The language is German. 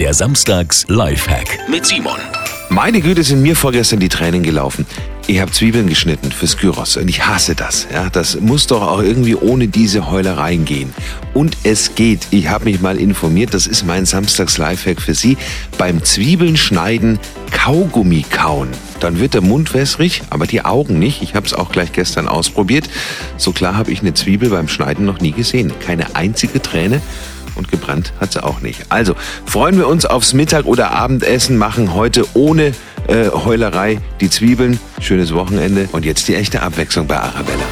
Der Samstags Lifehack mit Simon. Meine Güte, sind mir vorgestern die Tränen gelaufen. Ich habe Zwiebeln geschnitten fürs Gyros und ich hasse das. Ja, das muss doch auch irgendwie ohne diese Heulereien gehen. Und es geht. Ich habe mich mal informiert. Das ist mein Samstags Lifehack für Sie. Beim Zwiebeln schneiden Kaugummi kauen. Dann wird der Mund wässrig, aber die Augen nicht. Ich habe es auch gleich gestern ausprobiert. So klar habe ich eine Zwiebel beim Schneiden noch nie gesehen. Keine einzige Träne und gebrannt hat sie auch nicht. Also freuen wir uns aufs Mittag- oder Abendessen, machen heute ohne äh, Heulerei die Zwiebeln. Schönes Wochenende und jetzt die echte Abwechslung bei Arabella.